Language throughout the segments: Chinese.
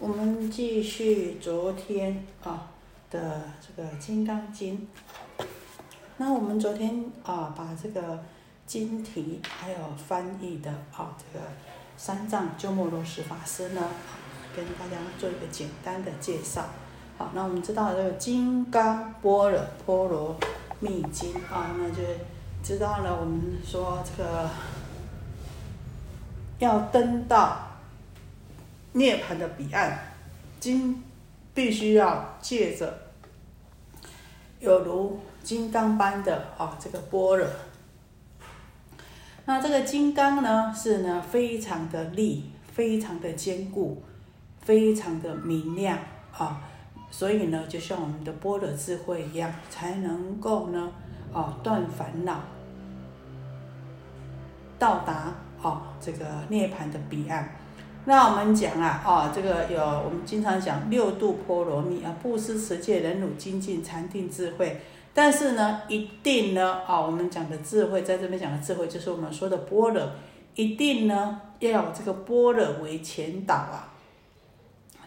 我们继续昨天啊的这个《金刚经》。那我们昨天啊把这个经题还有翻译的啊这个三藏鸠摩罗什法师呢，跟大家做一个简单的介绍。好，那我们知道这个《金刚般若波罗蜜经》啊，那就知道了。我们说这个要登到。涅槃的彼岸，今必须要借着有如金刚般的啊这个般若。那这个金刚呢，是呢非常的利，非常的坚固，非常的明亮啊，所以呢，就像我们的般若智慧一样，才能够呢啊断烦恼，到达啊这个涅槃的彼岸。那我们讲啊，哦，这个有我们经常讲六度波罗蜜啊，布施、持戒、忍辱、精进、禅定、智慧。但是呢，一定呢，啊，我们讲的智慧，在这边讲的智慧，就是我们说的般若，一定呢要有这个般若为前导啊，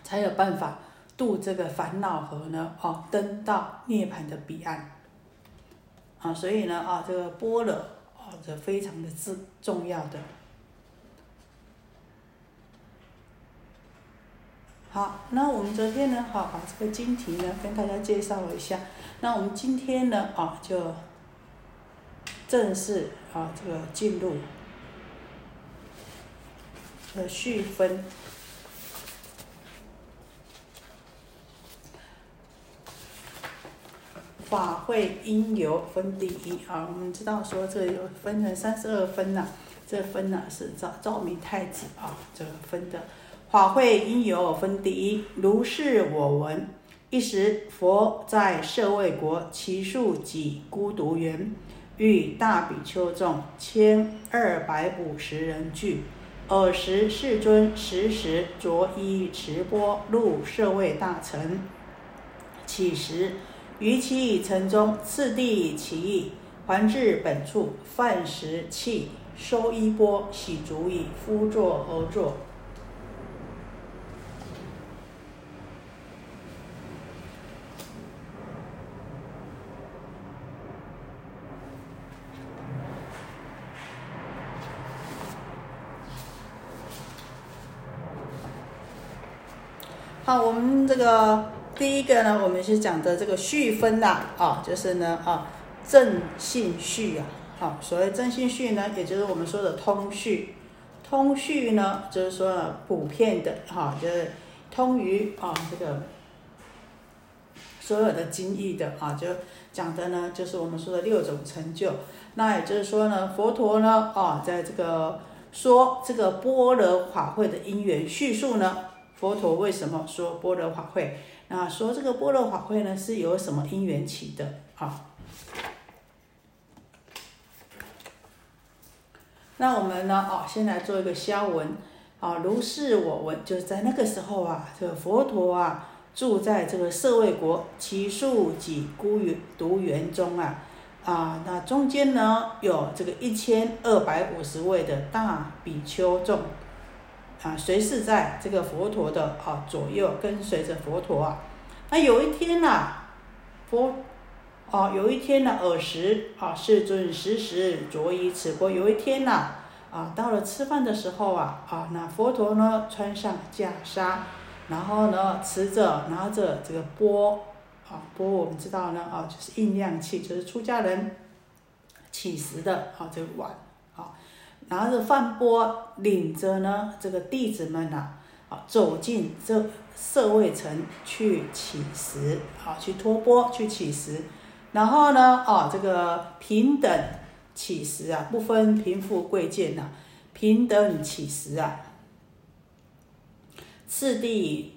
才有办法渡这个烦恼河呢，哦，登到涅槃的彼岸。啊，所以呢，啊，这个般若，啊，这非常的重重要的。好，那我们昨天呢，好把这个经题呢跟大家介绍了一下。那我们今天呢，啊，就正式啊这个进入呃续分法会因由分第一啊。我们知道说这有分成三十二分呐，这分呢是赵赵明太子啊这个分的。法会因有分第一，如是我闻。一时，佛在舍卫国，其数几孤独园，与大比丘众千二百五十人聚。尔时世尊时时着衣持钵入舍卫大城。起时，于其城中次第其意，还至本处，饭食讫，收衣钵，洗足以，敷坐而坐。我们这个第一个呢，我们是讲的这个序分呐，啊，就是呢，啊，正信序啊，好，所谓正信序呢，也就是我们说的通序，通序呢，就是说普遍的，哈，就是通于啊这个所有的经义的，啊，就讲的呢，就是我们说的六种成就，那也就是说呢，佛陀呢，啊，在这个说这个般若法会的因缘叙述呢。佛陀为什么说般若法会？那说这个般若法会呢，是由什么因缘起的啊？那我们呢？哦，先来做一个消文啊。如是我闻，就是在那个时候啊，这个佛陀啊，住在这个舍卫国其数几孤园独园中啊啊。那中间呢，有这个一千二百五十位的大比丘众。啊，随侍在这个佛陀的啊左右，跟随着佛陀啊。那有一天呐，佛，哦，有一天呢，尔时啊，世尊时时着衣持钵。有一天呐，啊，到了吃饭的时候啊，啊，那佛陀呢，穿上袈裟，然后呢，持着拿着这个钵，啊，钵我们知道呢，啊，就是印量器，就是出家人起食的啊，这个碗。拿着饭钵，领着呢这个弟子们呐，啊，走进这社会城去乞食，啊，去托钵去乞食，然后呢，啊，这个平等乞食啊，不分贫富贵贱呐，平等乞食啊，次第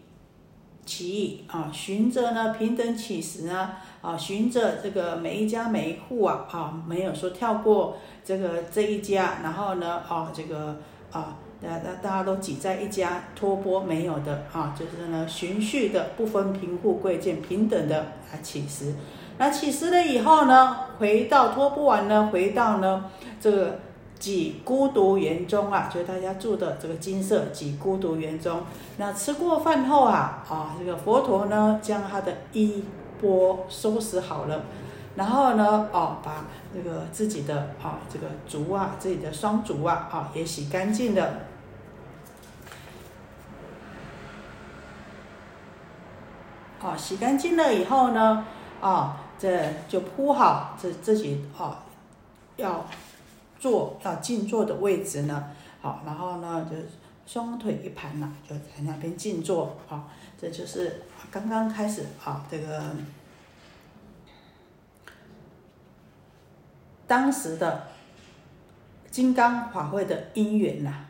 起义啊，循着呢平等乞食呢啊，循着这个每一家每一户啊啊，没有说跳过这个这一家，然后呢啊这个啊大大大家都挤在一家托钵没有的啊，就是呢循序的不分贫富贵贱平等的啊起食，那起食了以后呢，回到托钵完呢，回到呢这个。几孤独园中啊，就是大家住的这个金色几孤独园中。那吃过饭后啊，啊，这个佛陀呢，将他的衣钵收拾好了，然后呢，哦，把这个自己的啊这个足啊，自己的双足啊，啊，也洗干净了。哦，洗干净了以后呢，啊，这就铺好这自己啊，要。坐要静坐的位置呢，好，然后呢就双腿一盘呐，就在那边静坐啊，这就是刚刚开始啊，这个当时的金刚法会的因缘呐。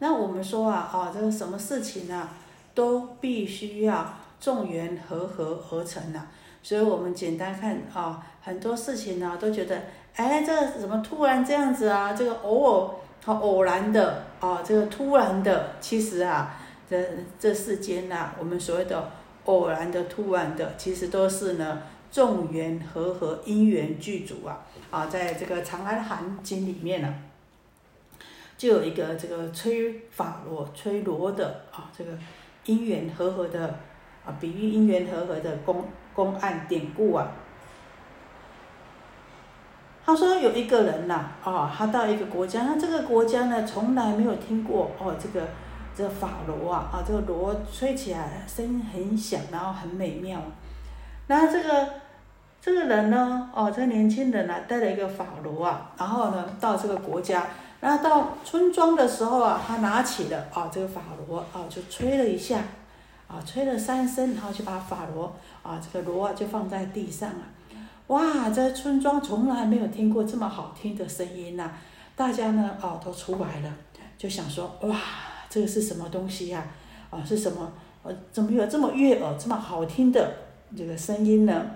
那我们说啊，啊，这个什么事情呢，都必须要。众缘和合而成呐，所以我们简单看啊，很多事情呢都觉得，哎，这怎么突然这样子啊？这个偶尔好偶然的啊，这个突然的，其实啊，这这世间呐，我们所谓的偶然的、突然的，其实都是呢众缘和合、因缘具足啊啊，在这个《长安含经》里面呢，就有一个这个吹法螺、吹螺的啊，这个因缘和合的。啊，比喻因缘和合的公公案典故啊。他说有一个人呐，啊，他到一个国家，那这个国家呢，从来没有听过哦，这个这个法螺啊，啊，这个螺吹起来声音很响，然后很美妙。那这个这个人呢，哦，这个年轻人呢，带了一个法螺啊，然后呢，到这个国家，然后到村庄的时候啊，他拿起了啊这个法螺啊，就吹了一下。啊，吹了三声，然后就把法螺啊，这个螺啊就放在地上了。哇，这村庄从来没有听过这么好听的声音呐！大家呢，哦，都出来了，就想说，哇，这个是什么东西呀？啊，是什么？呃，怎么有这么悦耳、这么好听的这个声音呢？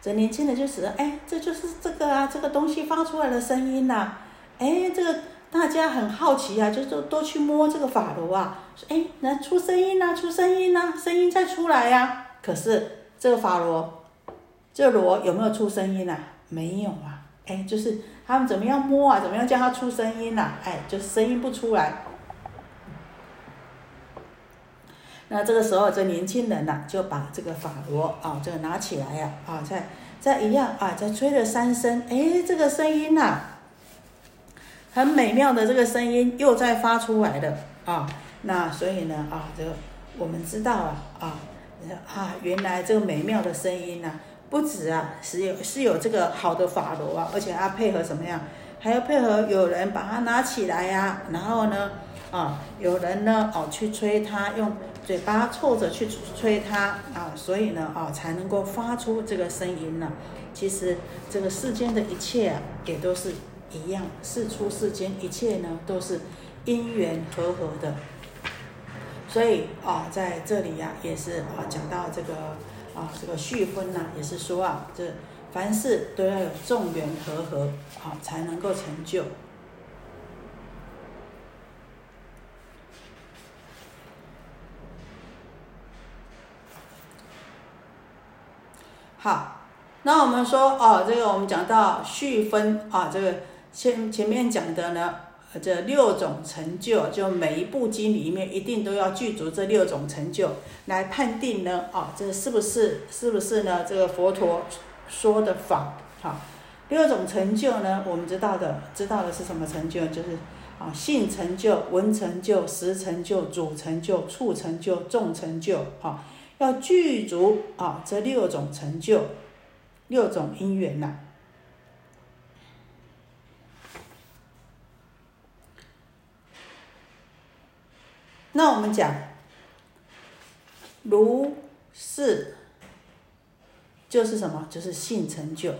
这年轻人就说，哎，这就是这个啊，这个东西发出来的声音呐，哎，这个。大家很好奇啊，就都都去摸这个法螺啊，说哎，那出声音呐，出声音呐，声音再出来呀。可是这个法螺，这螺有没有出声音呐？没有啊。哎，就是他们怎么样摸啊，怎么样叫它出声音呐？哎，就是声音不出来。那这个时候，这年轻人呐，就把这个法螺啊，这个拿起来呀，啊，再再一样啊，再吹了三声，哎，这个声音呐。很美妙的这个声音又在发出来了啊！那所以呢啊，这个我们知道啊啊啊，原来这个美妙的声音呢，不止啊是有是有这个好的法螺啊，而且还配合什么样？还要配合有人把它拿起来呀，然后呢啊，有人呢哦去吹它，用嘴巴凑着去吹它啊，所以呢啊才能够发出这个声音呢。其实这个世间的一切啊，也都是。一样，世出世间一切呢，都是因缘和合的。所以啊，在这里呀，也是啊，讲到这个啊，这个续分呐，也是说啊，这凡事都要有众缘和合，好才能够成就。好，那我们说哦，这个我们讲到续分啊，这个。前前面讲的呢，这六种成就，就每一部经里面一定都要具足这六种成就，来判定呢，啊，这是不是是不是呢？这个佛陀说的法，哈，六种成就呢，我们知道的，知道的是什么成就？就是啊，性成就、文成就、识成就、主成就、处成就、众成就，哈，要具足啊这六种成就，六种因缘呐。那我们讲，如是，就是什么？就是性成就。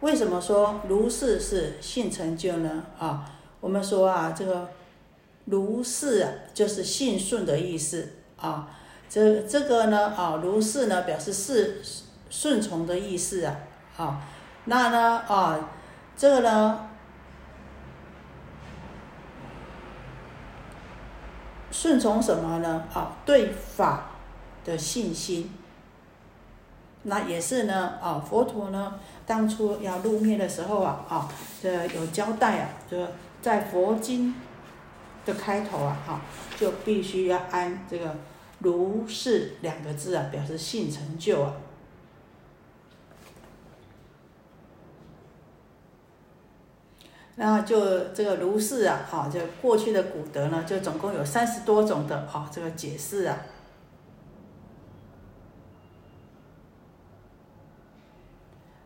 为什么说如是是性成就呢？啊，我们说啊，这个如是啊，就是信顺的意思啊。这这个呢，啊，如是呢，表示是顺从的意思啊。啊，那呢，啊，这个呢，顺从什么呢？啊，对法的信心。那也是呢，啊，佛陀呢。当初要入灭的时候啊，啊，这有交代啊，就在佛经的开头啊，哈，就必须要安这个“如是”两个字啊，表示性成就啊。那就这个“如是”啊，哈，就过去的古德呢，就总共有三十多种的啊，这个解释啊。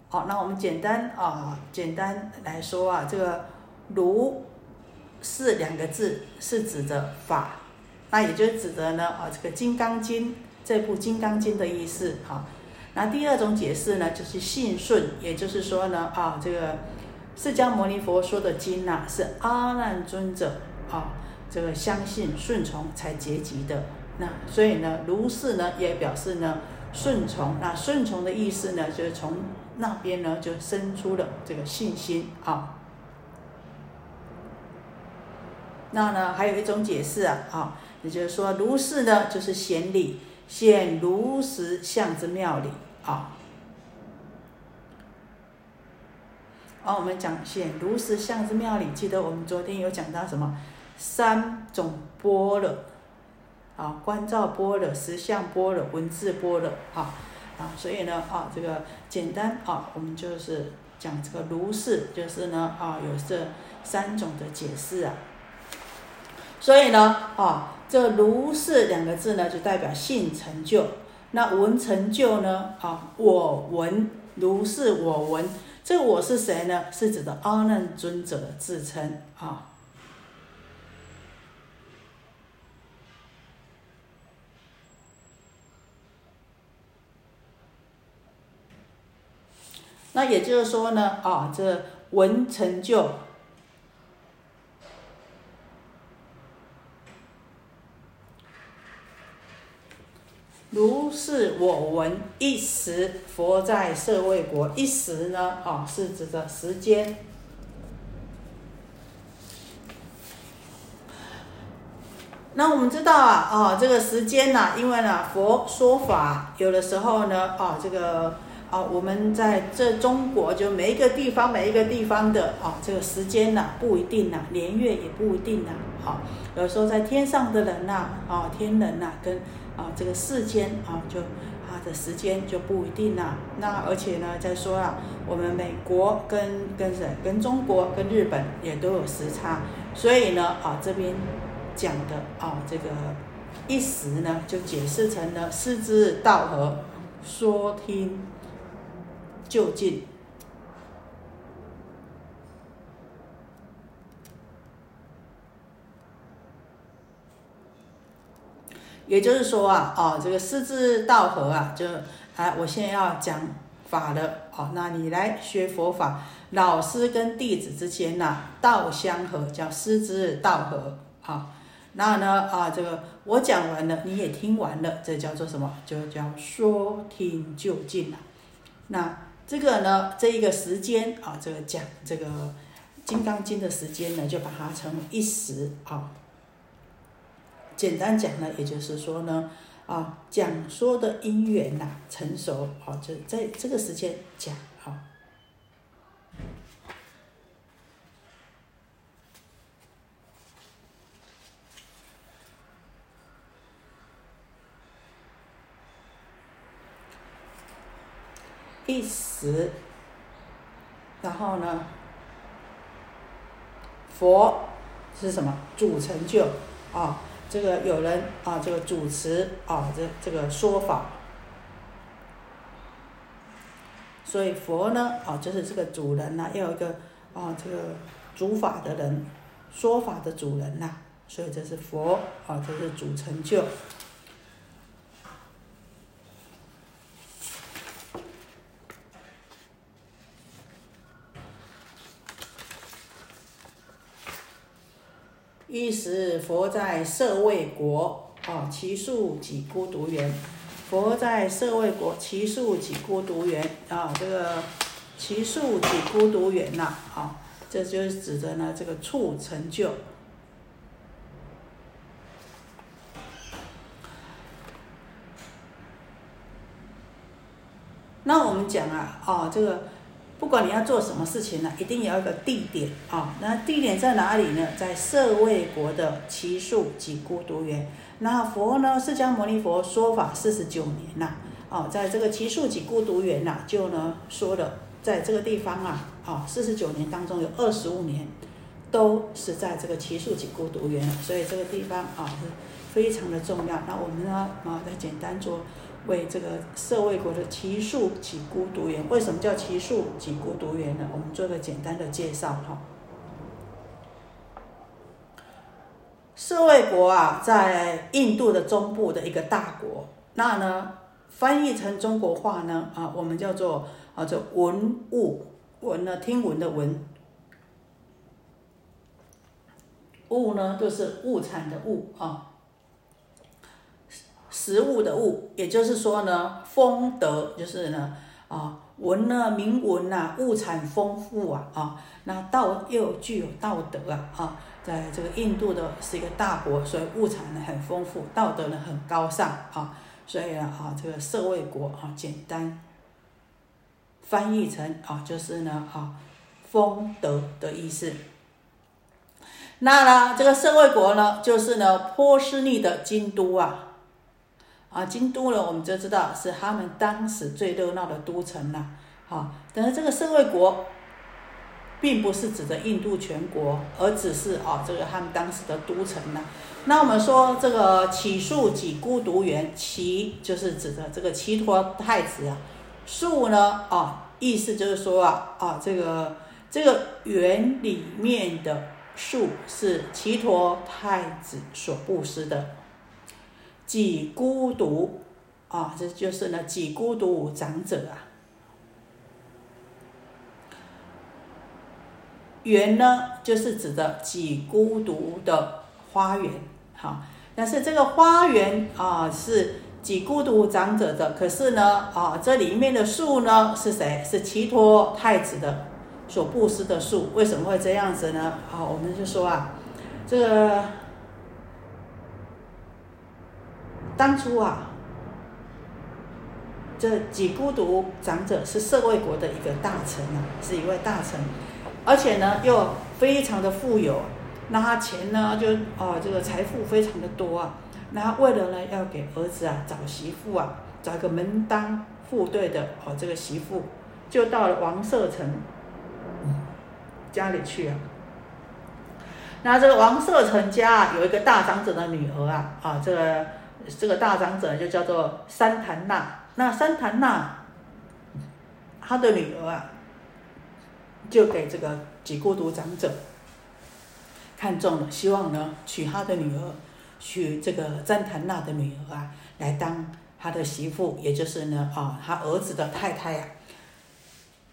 好，那我们简单啊，简单来说啊，这个“如是”两个字是指的法，那也就是指的呢啊，这个《金刚经》这部《金刚经》的意思哈。那第二种解释呢，就是信顺，也就是说呢啊，这个释迦牟尼佛说的经呐，是阿难尊者啊，这个相信顺从才结集的。那所以呢，“如是”呢也表示呢顺从。那顺从的意思呢，就是从。那边呢，就生出了这个信心啊。那呢，还有一种解释啊，啊，也就是说，如是呢，就是显理，显如实相之妙理啊。啊，我们讲显如实相之妙理，记得我们昨天有讲到什么？三种般若，啊，观照般若、实相般若、文字般若，啊。啊，所以呢，啊，这个简单啊，我们就是讲这个如是，就是呢，啊，有这三种的解释啊。所以呢，啊，这如是两个字呢，就代表性成就。那闻成就呢，啊，我闻如是我闻，这我是谁呢？是指的阿难尊者的自称啊。那也就是说呢，啊，这闻成就，如是我闻一时，佛在舍卫国。一时呢，哦，是指的时间。那我们知道啊，哦，这个时间呢，因为呢，佛说法有的时候呢，哦，这个。啊，我们在这中国，就每一个地方，每一个地方的啊，这个时间呐不一定呐，年月也不一定呐。好，有时候在天上的人呐，啊，天人呐，跟啊这个世间啊，就他的时间就不一定呐。那而且呢，再说啊，我们美国跟跟谁，跟中国跟日本也都有时差，所以呢，啊这边讲的啊这个一时呢，就解释成了四之道合，说听。就近，也就是说啊，哦，这个师资道合啊，就哎，我现在要讲法了，哦，那你来学佛法，老师跟弟子之间呐，道相合，叫师资道合，啊，那呢，啊，这个我讲完了，你也听完了，这叫做什么？就叫说听就近了，那。这个呢，这一个时间啊，这个讲这个《金刚经》的时间呢，就把它称为一时啊。简单讲呢，也就是说呢，啊，讲说的因缘呐成熟，好，就在这个时间讲好。一时，然后呢？佛是什么主成就啊？这个有人啊，这个主持啊，这这个说法。所以佛呢啊，就是这个主人呐，要有一个啊，这个主法的人，说法的主人呐。所以这是佛啊，这是主成就。一时佛在舍卫国，啊，其树几孤独园。佛在舍卫国，其树几孤独园。啊，这个其树几孤独园呐，啊，这就是指的呢这个处成就。那我们讲啊，啊，这个。不管你要做什么事情呢，一定要一个地点啊。那地点在哪里呢？在舍卫国的奇树及孤独园。那佛呢，释迦牟尼佛说法四十九年呐，哦，在这个奇树及孤独园呐，就呢说了，在这个地方啊，哦，四十九年当中有二十五年都是在这个奇树及孤独园，所以这个地方啊是非常的重要。那我们呢，啊，再简单做。为这个社卫国的奇树及孤独园，为什么叫奇树及孤独园呢？我们做个简单的介绍哈。社卫国啊，在印度的中部的一个大国，那呢翻译成中国话呢啊，我们叫做啊这文物文呢听闻的文，物呢就是物产的物啊。食物的物，也就是说呢，丰德就是呢，啊，文呢，明文呐，物产丰富啊，啊，那道又具有道德啊，啊，在这个印度的是一个大国，所以物产呢很丰富，道德呢很高尚啊，所以呢，啊，这个社卫国啊，简单翻译成啊，就是呢，啊，丰德的意思。那呢，这个社卫国呢，就是呢，波斯尼的京都啊。啊，京都呢，我们就知道是他们当时最热闹的都城了。好，但是这个社会国，并不是指的印度全国，而只是啊，这个他们当时的都城呢。那我们说这个起树几孤独园，其就是指的这个齐陀太子啊。树呢，啊，意思就是说啊，啊，这个这个园里面的树是齐陀太子所布施的。几孤独啊，这就是呢，几孤独长者啊。园呢，就是指的几孤独的花园，好。但是这个花园啊，是几孤独长者的，可是呢，啊，这里面的树呢，是谁？是齐托太子的所布施的树。为什么会这样子呢？好，我们就说啊，这个。当初啊，这几孤独长者是社会国的一个大臣啊，是一位大臣，而且呢又非常的富有，那他钱呢就啊这个财富非常的多啊，那为了呢要给儿子啊找媳妇啊，找一个门当户对的哦这个媳妇，就到了王舍城家里去啊。那这个王舍城家啊有一个大长者的女儿啊啊这个。这个大长者就叫做三檀那，那三檀那他的女儿啊，就给这个几孤独长者看中了，希望呢娶他的女儿，娶这个三檀那的女儿啊，来当他的媳妇，也就是呢啊他儿子的太太呀。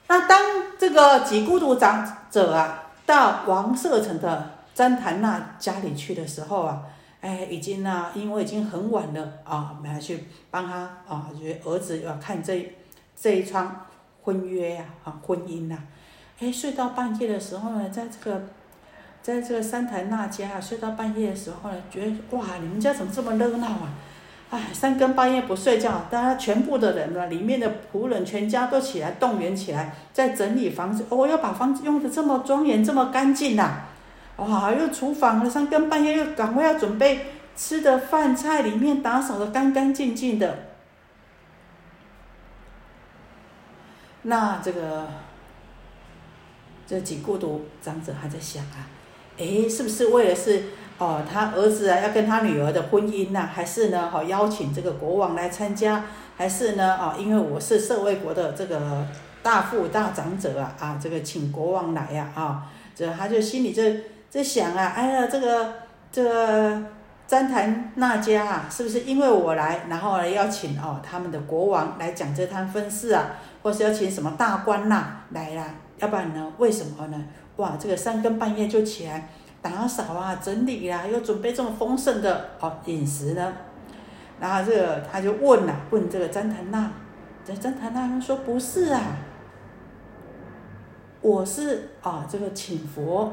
那当这个几孤独长者啊到王舍城的旃檀那家里去的时候啊。哎，已经呢，因为已经很晚了啊，我们还去帮他啊，觉得儿子要看这这一窗婚约呀，啊，婚姻呐。哎，睡到半夜的时候呢，在这个，在这个三台那家睡到半夜的时候呢，觉得哇，你们家怎么这么热闹啊？哎，三更半夜不睡觉，大家全部的人呢，里面的仆人全家都起来动员起来，在整理房子。哦，要把房子用的这么庄严，这么干净呐。哇！又厨房了，三更半夜又赶快要准备吃的饭菜，里面打扫的干干净净的。那这个这几孤独长者还在想啊，哎，是不是为了是哦，他儿子啊要跟他女儿的婚姻呐，还是呢，好邀请这个国王来参加，还是呢，啊，因为我是社会国的这个大富大长者啊，啊，这个请国王来呀，啊，这他就心里这。在想啊，哎呀，这个这个旃檀那家啊，是不是因为我来，然后呢要请哦他们的国王来讲这摊婚事啊，或是要请什么大官呐来啦？要不然呢，为什么呢？哇，这个三更半夜就起来打扫啊、整理啊，又准备这么丰盛的哦饮食呢？然后这个他就问了，问这个旃檀那，这旃檀那说不是啊，我是啊这个请佛，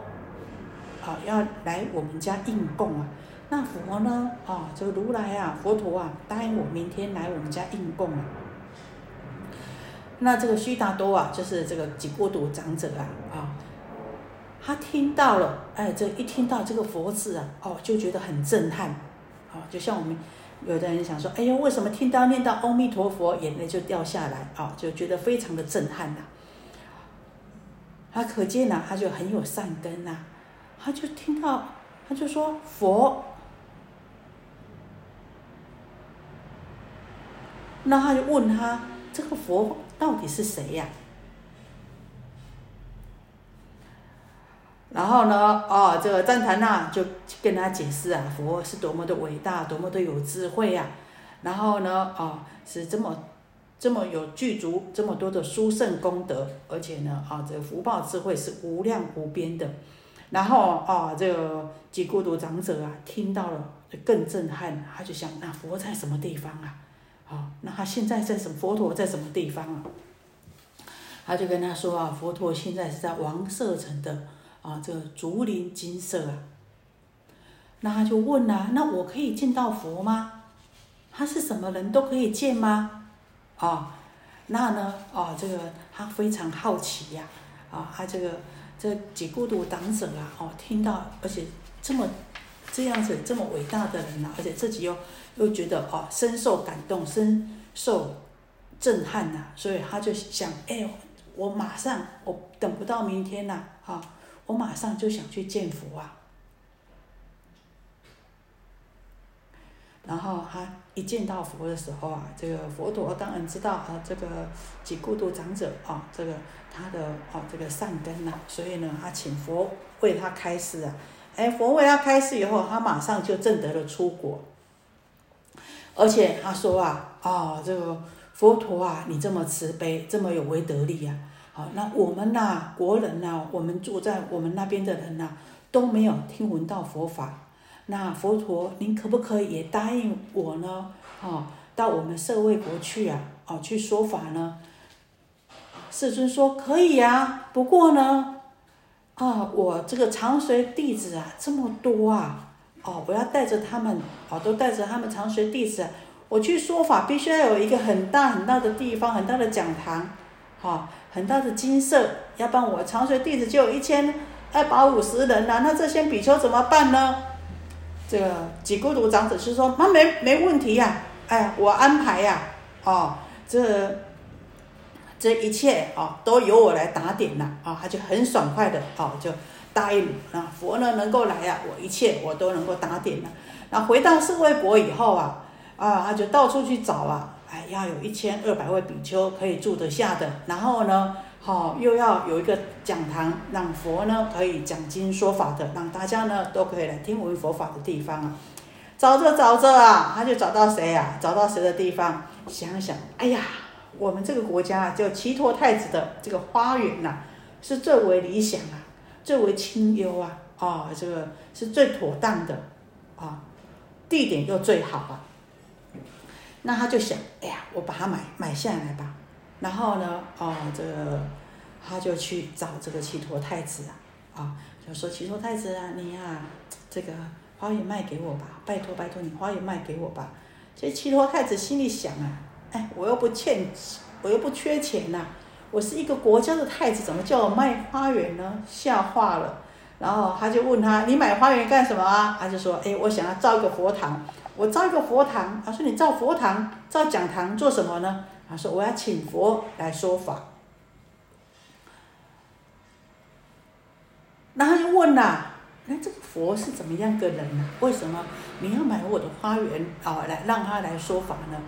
啊要来我们家应供啊。那佛呢？啊，这个如来啊，佛陀啊，答应我明天来我们家应供啊。那这个须达多啊，就是这个几孤独长者啊，啊，他听到了，哎，这一听到这个佛字啊，哦，就觉得很震撼，啊，就像我们有的人想说，哎呦，为什么听到念到阿弥陀佛，眼泪就掉下来啊，就觉得非常的震撼呐。他可见呐，他就很有善根呐，他就听到，他就说佛。那他就问他：“这个佛到底是谁呀？”然后呢，哦，这个赞檀那就跟他解释啊，佛是多么的伟大，多么的有智慧呀。然后呢，哦，是这么这么有具足这么多的殊胜功德，而且呢，啊，这个福报智慧是无量无边的。然后啊，这个几孤独长者啊，听到了更震撼，他就想：那佛在什么地方啊？啊，那他现在在什么？佛陀在什么地方啊？他就跟他说啊，佛陀现在是在王舍城的啊，这个竹林金色啊。那他就问呐，那我可以见到佛吗？他是什么人都可以见吗？啊，那呢？啊，这个他非常好奇呀。啊，他这个这几孤独党者啊，哦，听到而且这么这样子这么伟大的人呐，而且自己又。又觉得哦，深受感动，深受震撼呐，所以他就想，哎，我马上，我等不到明天呐，啊，我马上就想去见佛啊。然后他一见到佛的时候啊，这个佛陀当然知道啊，这个几孤独长者啊，这个他的啊这个善根呐，所以呢，他请佛为他开示啊，哎，佛为他开示以后，他马上就证得了出国。而且他说啊，啊，这个佛陀啊，你这么慈悲，这么有为德力呀，好，那我们呐，国人呐，我们住在我们那边的人呐，都没有听闻到佛法。那佛陀，您可不可以也答应我呢？啊，到我们舍卫国去啊，哦，去说法呢？世尊说可以呀，不过呢，啊，我这个长随弟子啊，这么多啊。哦，我要带着他们，哦，都带着他们长学弟子，我去说法，必须要有一个很大很大的地方，很大的讲堂，哈，很大的金色，要不然我长学弟子就有一千二百五十人呐，那这些比丘怎么办呢？这个几孤独长者是说，那没没问题呀，哎，我安排呀，哦，这这一切哦，都由我来打点了，啊，他就很爽快的，哦，就。答应啊，佛呢能够来呀，我一切我都能够打点了。那回到社会国以后啊，啊，他就到处去找啊，哎，要有一千二百位比丘可以住得下的，然后呢，好又要有一个讲堂，让佛呢可以讲经说法的，让大家呢都可以来听闻佛法的地方啊。找着找着啊，他就找到谁呀？找到谁的地方？想想，哎呀，我们这个国家啊就齐陀太子的这个花园呐，是最为理想啊。最为清幽啊，啊，这个是最妥当的，啊，地点又最好啊。那他就想，哎呀，我把它买买下来吧。然后呢，啊，这个他就去找这个齐陀太子啊，啊，就说齐陀太子啊，你呀，这个花园卖给我吧，拜托拜托你花园卖给我吧。这齐陀太子心里想啊，哎，我又不欠，我又不缺钱呐。我是一个国家的太子，怎么叫我卖花园呢？吓坏了。然后他就问他：“你买花园干什么啊？”他就说：“哎，我想要造一个佛堂。我造一个佛堂。”他说：“你造佛堂、造讲堂做什么呢？”他说：“我要请佛来说法。”然后就问啦：“那这个佛是怎么样个人呢？为什么你要买我的花园啊？来让他来说法呢？”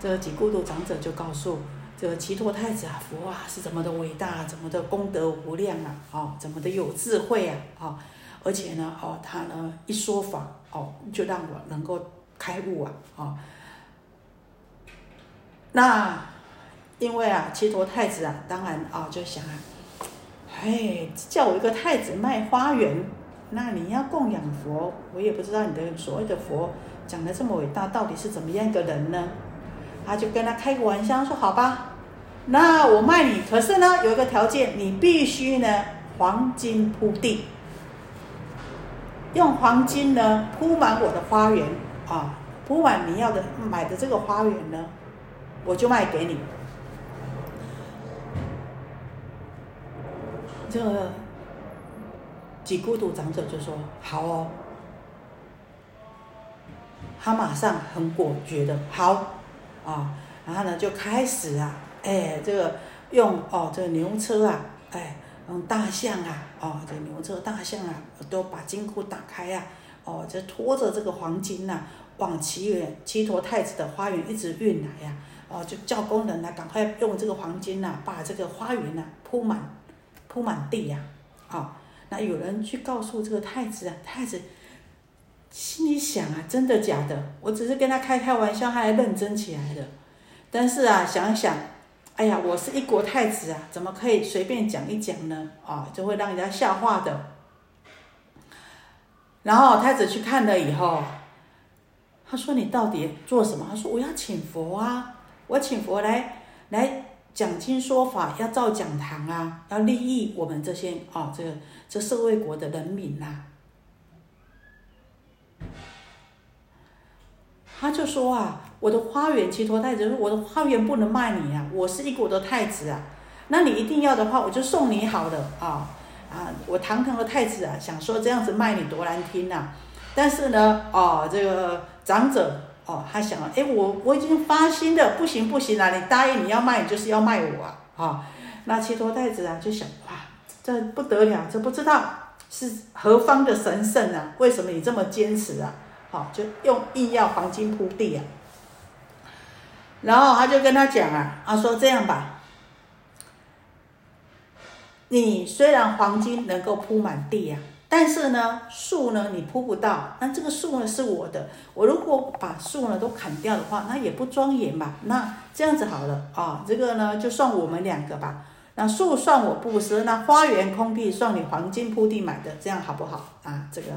这个几孤独长者就告诉。这个齐陀太子啊，佛啊是怎么的伟大，怎么的功德无量啊，哦，怎么的有智慧啊，哦，而且呢，哦，他呢一说法，哦，就让我能够开悟啊，哦，那因为啊，齐陀太子啊，当然啊就想啊，嘿，叫我一个太子卖花园，那你要供养佛，我也不知道你的所谓的佛讲的这么伟大，到底是怎么样一个人呢？他就跟他开个玩笑说：“好吧，那我卖你，可是呢有一个条件，你必须呢黄金铺地，用黄金呢铺满我的花园啊，铺满你要的买的这个花园呢，我就卖给你。”这个几孤独长者就说：“好哦。”他马上很果决的，好。啊，然后呢，就开始啊，哎，这个用哦，这个牛车啊，哎，用大象啊，哦，这个牛车大象啊，都把金库打开啊，哦，就拖着这个黄金呐，往祈远齐陀太子的花园一直运来呀，哦，就叫工人呢，赶快用这个黄金呐，把这个花园呐铺满，铺满地呀，啊，那有人去告诉这个太子啊，太子。心里想啊，真的假的？我只是跟他开开玩笑，他还认真起来了。但是啊，想想，哎呀，我是一国太子啊，怎么可以随便讲一讲呢？啊，就会让人家笑话的。然后太子去看了以后，他说：“你到底做什么？”他说：“我要请佛啊，我请佛来来讲经说法，要造讲堂啊，要利益我们这些啊，这个这社会国的人民呐。”他就说啊，我的花园，齐陀太子说，我的花园不能卖你啊，我是一国的太子啊，那你一定要的话，我就送你好的啊啊，我堂堂的太子啊，想说这样子卖你多难听呐，但是呢，哦，这个长者哦，他想，哎，我我已经发心的，不行不行啊，你答应你要卖，你就是要卖我啊，啊，那七陀太子啊就想，哇，这不得了，这不知道是何方的神圣啊，为什么你这么坚持啊？好，就用硬要黄金铺地啊，然后他就跟他讲啊，他说这样吧，你虽然黄金能够铺满地呀，但是呢，树呢你铺不到，那这个树呢是我的，我如果把树呢都砍掉的话，那也不庄严吧？那这样子好了啊，这个呢就算我们两个吧，那树算我布施，那花园空地算你黄金铺地买的，这样好不好啊？这个。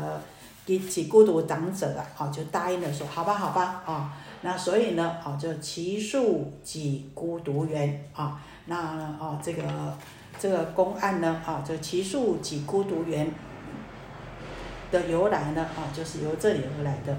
给几孤独长者啊，哦，就答应了说，好吧，好吧，啊，那所以呢，哦，就其树几孤独园啊，那呢，哦，这个这个公案呢，啊，就其树几孤独园的由来呢，啊，就是由这里而来的。